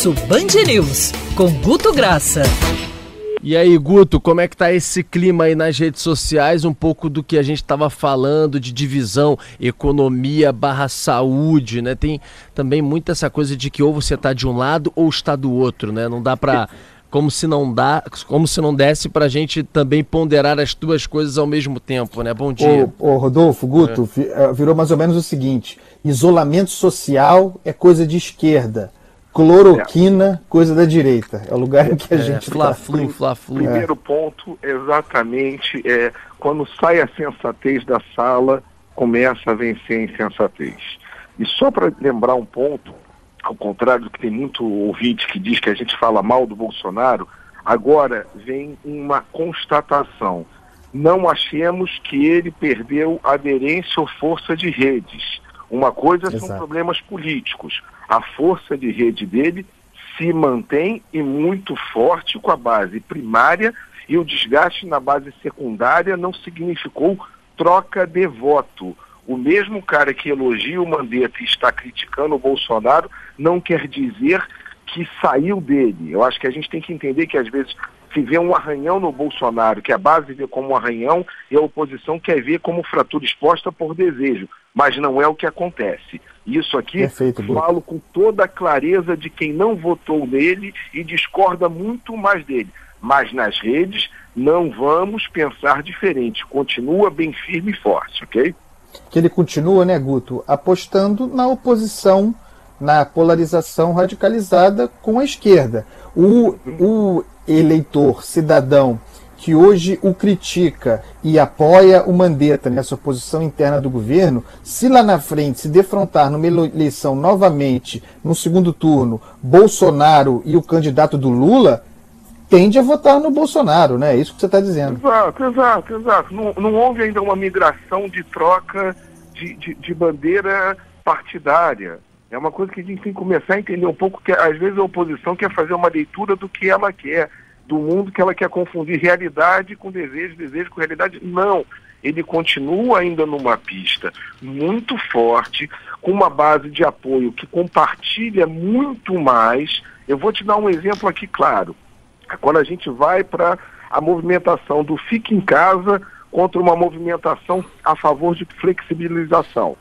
Almoço Band News, com Guto Graça. E aí, Guto, como é que tá esse clima aí nas redes sociais? Um pouco do que a gente estava falando de divisão economia barra saúde, né? Tem também muito essa coisa de que ou você tá de um lado ou está do outro, né? Não dá para como se não dá, como se não desse para a gente também ponderar as duas coisas ao mesmo tempo, né? Bom dia. Ô, ô Rodolfo, Guto, é. Eh, virou mais ou menos o seguinte: isolamento social é coisa de esquerda Cloroquina, coisa da direita. É o lugar em que a é, gente fla-flu, tá. fla-flu. Primeiro ponto, exatamente, é quando sai a sensatez da sala, começa a vencer a insensatez. E só para lembrar um ponto, ao contrário do que tem muito ouvinte que diz que a gente fala mal do Bolsonaro, agora vem uma constatação. Não achemos que ele perdeu aderência ou força de redes. Uma coisa Exato. são problemas políticos a força de rede dele se mantém e muito forte com a base primária e o desgaste na base secundária não significou troca de voto. O mesmo cara que elogia o Mandetta e está criticando o Bolsonaro não quer dizer que saiu dele. Eu acho que a gente tem que entender que às vezes se vê um arranhão no Bolsonaro, que a base vê como um arranhão e a oposição quer ver como fratura exposta por desejo, mas não é o que acontece. Isso aqui Perfeito, falo com toda a clareza de quem não votou nele e discorda muito mais dele. Mas nas redes não vamos pensar diferente. Continua bem firme e forte, ok? Que ele continua, né, Guto, apostando na oposição, na polarização radicalizada com a esquerda. O, o eleitor, cidadão que hoje o critica e apoia o Mandetta nessa oposição interna do governo, se lá na frente se defrontar numa eleição novamente, no segundo turno, Bolsonaro e o candidato do Lula, tende a votar no Bolsonaro, né? É isso que você está dizendo. Exato, exato, exato. Não, não, houve ainda uma migração de troca de, de, de bandeira partidária. É uma coisa que a gente tem que começar a entender um pouco que às vezes a oposição quer fazer uma leitura do que ela quer do mundo que ela quer confundir realidade com desejo, desejo com realidade. Não. Ele continua ainda numa pista muito forte, com uma base de apoio que compartilha muito mais. Eu vou te dar um exemplo aqui claro. Quando a gente vai para a movimentação do Fique em Casa contra uma movimentação a favor de flexibilização.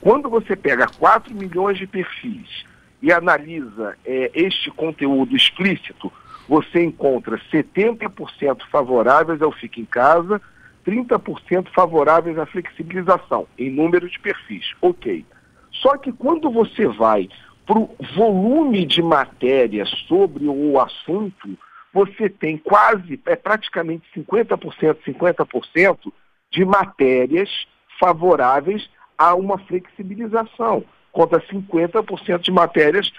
Quando você pega 4 milhões de perfis e analisa é, este conteúdo explícito, você encontra 70% favoráveis ao fique em casa, 30% favoráveis à flexibilização, em número de perfis. Ok. Só que quando você vai para o volume de matéria sobre o assunto, você tem quase, é praticamente 50%, 50% de matérias favoráveis a uma flexibilização, contra 50% de matérias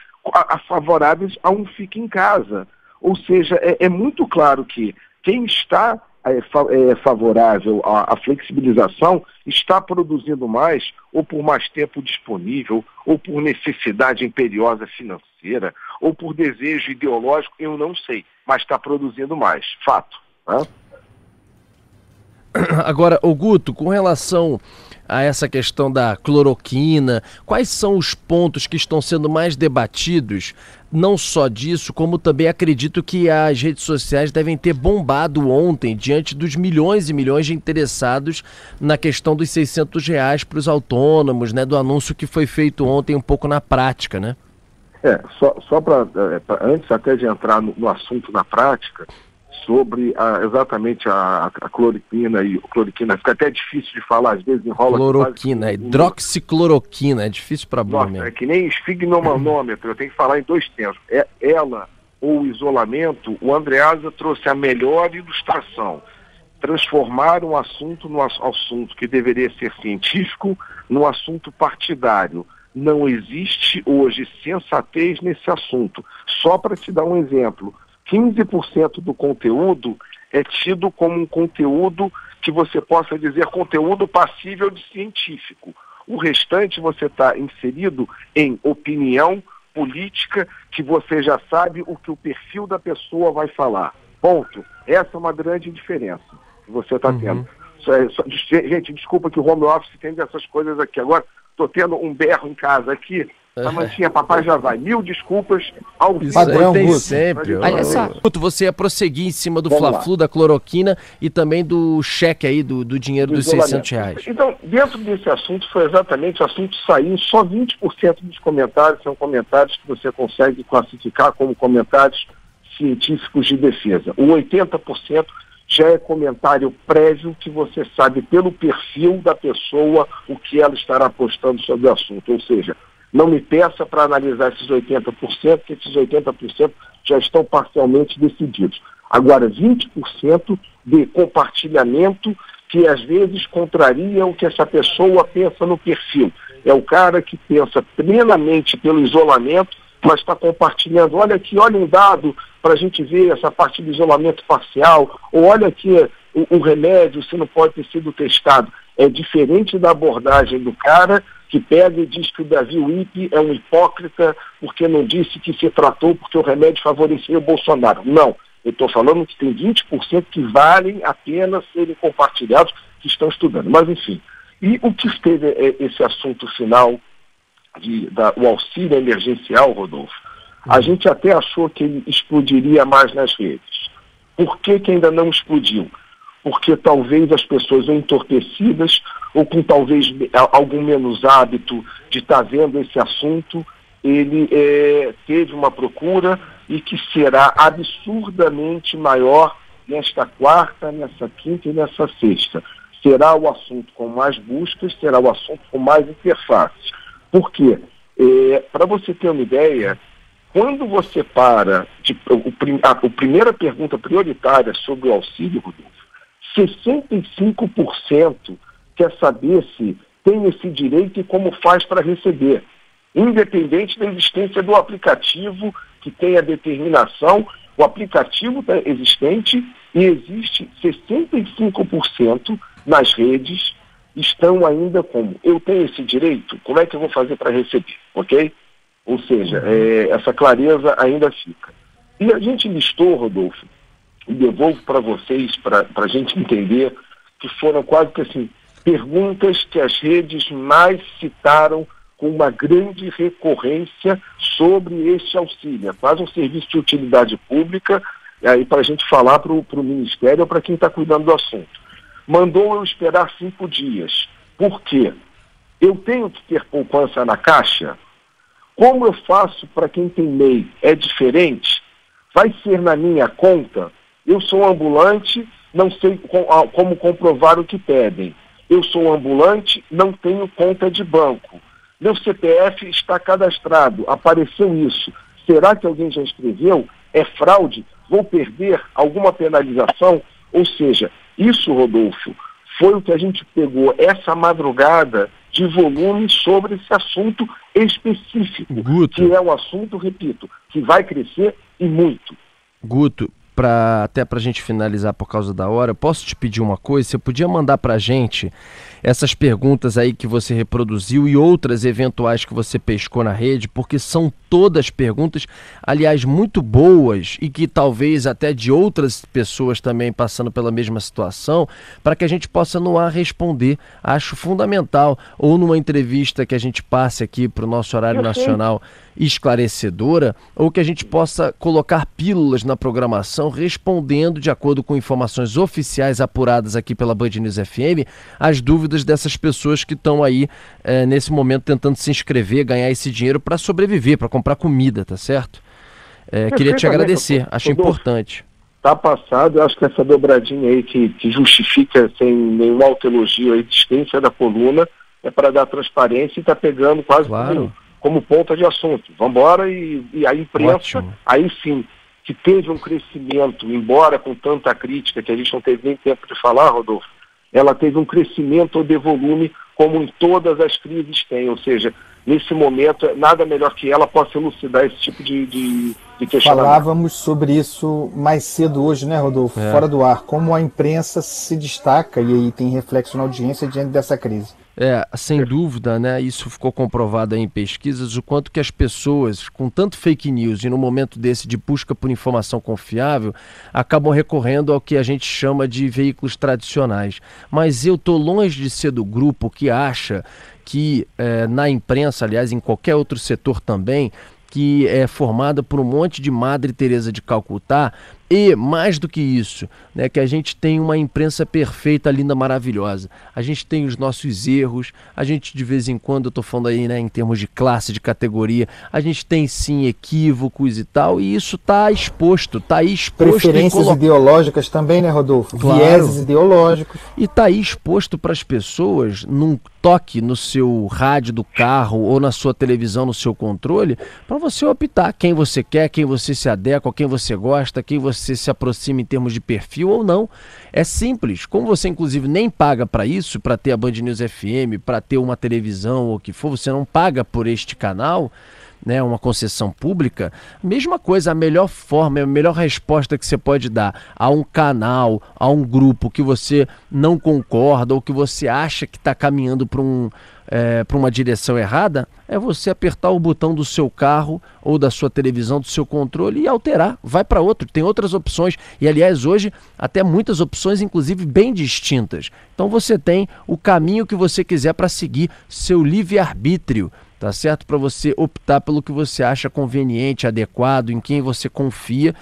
favoráveis a um fique em casa. Ou seja, é, é muito claro que quem está é, é, favorável à, à, flexibilização está produzindo mais, ou por mais tempo disponível, ou por necessidade imperiosa financeira, ou por desejo ideológico, eu não sei, mas está produzindo mais. Fato. Né? Agora, Guto, com relação a essa questão da cloroquina, quais são os pontos que estão sendo mais debatidos? Não só disso, como também acredito que as redes sociais devem ter bombado ontem diante dos milhões e milhões de interessados na questão dos 600 reais para os autônomos, né, do anúncio que foi feito ontem um pouco na prática, né? É, só, só para é, antes até de entrar no, no assunto na prática, sobre a, exatamente a, a, cloroquina e cloroquina. Fica até difícil de falar, às vezes enrola. Cloroquina, quase... hidroxicloroquina, é difícil para Nossa, é que nem esfigmomanômetro, eu tenho que falar em dois tempos. É, ela ou o isolamento, o Andreasa trouxe a melhor ilustração. Transformar um assunto no assunto que deveria ser científico num assunto partidário. Não existe hoje sensatez nesse assunto. Só para te dar um exemplo, 15% do conteúdo é tido como um conteúdo que você possa dizer conteúdo passível de científico. O restante você está inserido em opinião política que você já sabe o que o perfil da pessoa vai falar. Ponto. Essa é uma grande diferença que você está uhum. tendo. Só, só, gente, desculpa que o home office tem essas coisas aqui. Agora, estou tendo um berro em casa aqui, A mantinha papai já vai. Mil desculpas ao Isso aí tem sempre. Olha só. Você ia prosseguir em cima do Fla-Flu, da cloroquina e também do cheque aí, do, do dinheiro dos isolamento. 600 reais. Então, dentro desse assunto, foi exatamente o assunto saiu, só 20% dos comentários são comentários que você consegue classificar como comentários científicos de defesa. O 80% já é comentário prévio que você sabe pelo perfil da pessoa o que ela estará postando sobre o assunto. Ou seja, não me peça para analisar esses 80%, que esses 80% já estão parcialmente decididos. Agora, 20% de compartilhamento que às vezes contraria o que essa pessoa pensa no perfil. É o cara que pensa plenamente pelo isolamento, mas está compartilhando. Olha aqui, olha um dado para a gente ver essa parte do isolamento parcial, ou olha aqui o, o remédio, se não pode ter sido testado. É diferente da abordagem do cara que pega e diz que o Davi Wipe é um hipócrita porque não disse que se tratou porque o remédio favorecia o Bolsonaro. Não. Eu estou falando que tem 20% que valem a pena serem compartilhados, que estão estudando. Mas, enfim. E o que teve é, esse assunto final, de, da, o auxílio emergencial, Rodolfo? A gente até achou que ele explodiria mais nas redes. Por que, que ainda não explodiu? Porque talvez as pessoas entorpecidas ou com talvez algum menos hábito de estar tá vendo esse assunto, ele é, teve uma procura e que será absurdamente maior nesta quarta, nessa quinta e nessa sexta. Será o assunto com mais buscas, será o assunto com mais interfaces. Por quê? É, Para você ter uma ideia, quando você para, de, o, a, a primeira pergunta prioritária sobre o auxílio, Rodolfo, 65% quer saber se tem esse direito e como faz para receber, independente da existência do aplicativo que tem a determinação, o aplicativo tá existente e existe 65% nas redes estão ainda como eu tenho esse direito, como é que eu vou fazer para receber, ok? Ou seja, é, essa clareza ainda fica. E a gente listou, Rodolfo, e devolvo para vocês, para a gente entender, que foram quase que assim, perguntas que as redes mais citaram com uma grande recorrência sobre este auxílio. É quase um serviço de utilidade pública, aí para a gente falar para o Ministério ou para quem está cuidando do assunto. Mandou eu esperar cinco dias. Por quê? Eu tenho que ter poupança na caixa? Como eu faço para quem tem MEI? É diferente? Vai ser na minha conta? Eu sou ambulante, não sei como comprovar o que pedem. Eu sou ambulante, não tenho conta de banco. Meu CPF está cadastrado, apareceu isso. Será que alguém já escreveu? É fraude? Vou perder alguma penalização? Ou seja, isso, Rodolfo, foi o que a gente pegou essa madrugada de volume sobre esse assunto específico, Guto. que é um assunto, repito, que vai crescer e muito. Guto, pra, até para a gente finalizar por causa da hora, posso te pedir uma coisa? Você podia mandar para a gente essas perguntas aí que você reproduziu e outras eventuais que você pescou na rede, porque são todas perguntas, aliás, muito boas e que talvez até de outras pessoas também passando pela mesma situação, para que a gente possa no ar responder. Acho fundamental, ou numa entrevista que a gente passe aqui para o nosso horário nacional esclarecedora, ou que a gente possa colocar pílulas na programação respondendo, de acordo com informações oficiais apuradas aqui pela Band News FM, as dúvidas dessas pessoas que estão aí é, nesse momento tentando se inscrever, ganhar esse dinheiro para sobreviver, para comprar comida, tá certo? É, queria te agradecer, acho importante. Tá passado, eu acho que essa dobradinha aí que, que justifica sem nenhum autoelogio a existência da coluna é para dar transparência e tá pegando quase Claro. como, como ponta de assunto. Vambora e, e a imprensa, Ótimo. aí sim, que teve um crescimento, embora com tanta crítica que a gente não teve nem tempo de falar, Rodolfo, ela teve um crescimento de volume como em todas as crises tem, ou seja, nesse momento nada melhor que ela possa elucidar esse tipo de, de, de questionamento. Falávamos sobre isso mais cedo hoje, né, Rodolfo? É. Fora do ar. Como a imprensa se destaca e aí tem reflexo na audiência diante dessa crise. É, sem dúvida, né? Isso ficou comprovado em pesquisas, o quanto que as pessoas, com tanto fake news e no momento desse de busca por informação confiável, acabam recorrendo ao que a gente chama de veículos tradicionais. Mas eu tô longe de ser do grupo que acha que é, na imprensa, aliás, em qualquer outro setor também, que é formada por um monte de Madre Teresa de Calcutá, e, mais do que isso, né, que a gente tem uma imprensa perfeita, linda, maravilhosa. A gente tem os nossos erros, a gente de vez em quando, eu estou falando aí né, em termos de classe, de categoria, a gente tem sim equívocos e tal, e isso está exposto, está aí exposto. Preferências colo... ideológicas também, né, Rodolfo? Claro. Vieses ideológicos. E está aí exposto para as pessoas num toque no seu rádio do carro ou na sua televisão, no seu controle, para você optar quem você quer, quem você se adequa, quem você gosta, quem você se aproxima em termos de perfil ou não. É simples. Como você, inclusive, nem paga para isso, para ter a Band News FM, para ter uma televisão ou o que for, você não paga por este canal. Né, uma concessão pública, mesma coisa, a melhor forma, a melhor resposta que você pode dar a um canal, a um grupo que você não concorda ou que você acha que está caminhando para um, é, para uma direção errada, é você apertar o botão do seu carro ou da sua televisão, do seu controle e alterar. Vai para outro. Tem outras opções. E, aliás, hoje, até muitas opções, inclusive bem distintas. Então, você tem o caminho que você quiser para seguir, seu livre-arbítrio tá certo? Para você optar pelo que você acha conveniente, adequado, em quem você confia.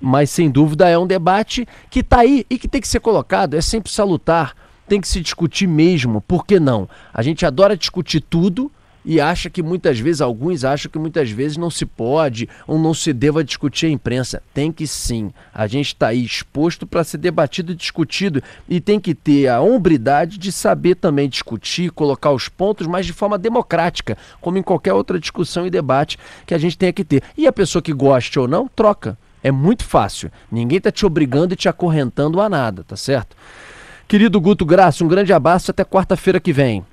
Mas sem dúvida é um debate que está aí e que tem que ser colocado, é sempre salutar tem que se discutir mesmo, por que não? A gente adora discutir tudo e acha que muitas vezes, alguns acham que muitas vezes não se pode ou não se deva discutir a imprensa. Tem que sim. A gente está aí exposto para ser debatido e discutido e tem que ter a hombridade de saber também discutir, colocar os pontos, mas de forma democrática, como em qualquer outra discussão e debate que a gente tenha que ter. E a pessoa que goste ou não, troca. É muito fácil. Ninguém está te obrigando e te acorrentando a nada, tá certo? Querido Guto Graça, um grande abraço até quarta-feira que vem.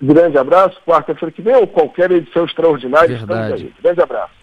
Grande abraço, quarta-feira que vem ou qualquer edição extraordinária. Verdade. Grande abraço.